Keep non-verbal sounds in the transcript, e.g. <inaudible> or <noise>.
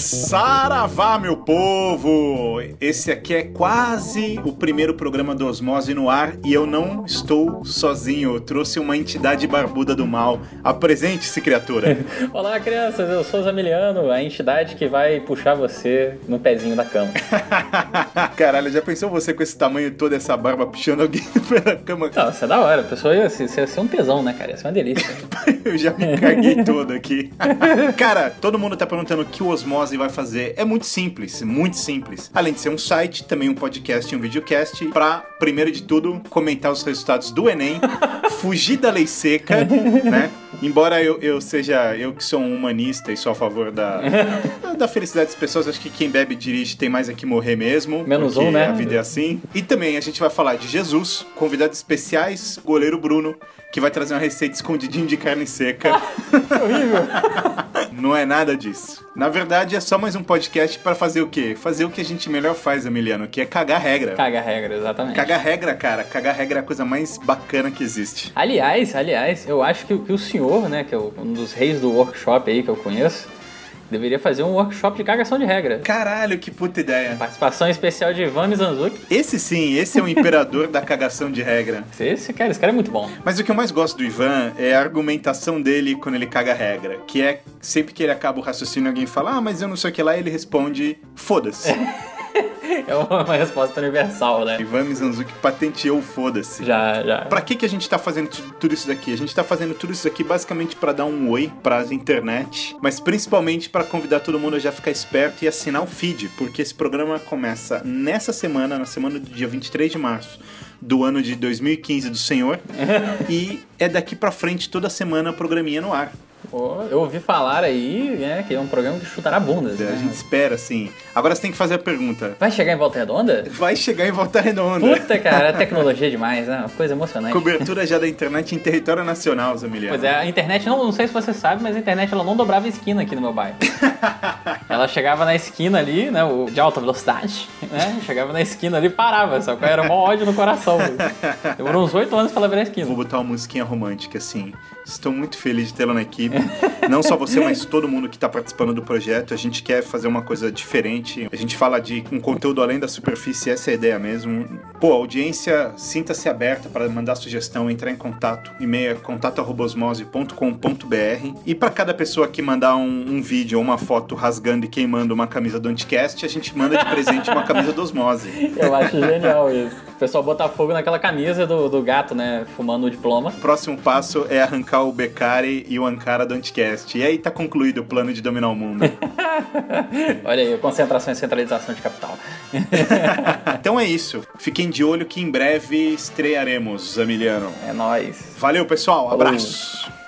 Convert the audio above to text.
Saravá, meu povo! Esse aqui é quase o primeiro programa do Osmose no ar e eu não estou sozinho. Eu trouxe uma entidade barbuda do mal. Apresente-se, criatura. <laughs> Olá, crianças. Eu sou o Zamiliano, a entidade que vai puxar você no pezinho da cama. <laughs> Caralho, já pensou você com esse tamanho todo, essa barba puxando alguém <laughs> pela cama? Não, isso é da hora. A pessoa ia ser, ia ser um tesão, né, cara? Ia ser uma delícia. eu já me caguei todo aqui. Cara, todo mundo tá perguntando o que o Osmose vai fazer. É muito simples, muito simples. Além de ser um site, também um podcast e um videocast pra, primeiro de tudo, comentar os resultados do Enem, <laughs> fugir da lei seca, <laughs> né? Embora eu, eu seja, eu que sou um humanista e sou a favor da, <laughs> da felicidade das pessoas, acho que quem bebe e dirige tem mais aqui morrer mesmo. Menos um, né? A vida é assim. E também a gente vai falar de Jesus, convidados especiais, goleiro Bruno, que vai trazer uma receita escondidinha de carne seca. Horrível. Não é nada disso. Na verdade, é só mais um podcast para fazer o quê? Fazer o que a gente melhor faz, Emiliano, que é cagar regra. Caga a regra, exatamente. Cagar regra, cara. Cagar regra é a coisa mais bacana que existe. Aliás, aliás, eu acho que, que o senhor, né, que é um dos reis do workshop aí que eu conheço, deveria fazer um workshop de cagação de regra. Caralho, que puta ideia. Participação especial de Ivan Mizanzuki. Esse sim, esse é o imperador da cagação de regra. Esse cara, esse cara é muito bom. Mas o que eu mais gosto do Ivan é a argumentação dele quando ele caga a regra. Que é sempre que ele acaba o raciocínio, alguém fala, ah, mas eu não sei o que lá, ele responde, foda-se. É <laughs> uma, uma resposta universal, né? Ivan Mizanzuki patenteou o foda-se. Já, já. Pra que, que a gente tá fazendo tu- tudo isso daqui? A gente tá fazendo tudo isso aqui basicamente pra dar um oi pra internet, mas principalmente pra convidar todo mundo a já ficar esperto e assinar o feed, porque esse programa começa nessa semana, na semana do dia 23 de março do ano de 2015 do Senhor, <laughs> e é daqui pra frente toda semana programinha no ar. Pô, eu ouvi falar aí, né, que é um programa que chutará bundas. A Né? gente espera assim. Agora você tem que fazer a pergunta. Vai chegar em Volta Redonda? Vai chegar em Volta Redonda. Puta, cara, a tecnologia é demais, né? Uma coisa emocionante. Cobertura já da internet em território nacional, Zamiliano. Pois é, a internet, não, não sei se você sabe, mas a internet ela não dobrava esquina aqui no meu bairro. <laughs> ela chegava na esquina ali, né, o- de alta velocidade, <laughs> né? Chegava na esquina ali e parava, só que era mó ódio no coração. <laughs> Demorou uns oito anos pra ela virar a Vou esquina. botar uma musiquinha romântica assim. Estou muito feliz de tê-la na equipe. Não só você, mas todo mundo que está participando do projeto. A gente quer fazer uma coisa diferente. A gente fala de um conteúdo além da superfície, essa é a ideia mesmo. Pô, audiência, sinta-se aberta para mandar sugestão, entrar em contato. E-mail é contato@osmose.com.br. E para cada pessoa que mandar um, um vídeo ou uma foto rasgando e queimando uma camisa do Anticast, a gente manda de presente uma camisa do Osmose. <laughs> Eu acho genial isso. O pessoal botar fogo naquela camisa do, do gato, né, fumando o diploma. O próximo passo é arrancar o Beccari e o Ankara do Anticast. E aí tá concluído o plano de dominar o mundo. <laughs> Olha aí, concentração e centralização de capital. <laughs> então é isso. Fiquem de olho que em breve estrearemos, Zamiliano. É nóis. Valeu, pessoal. Abraço.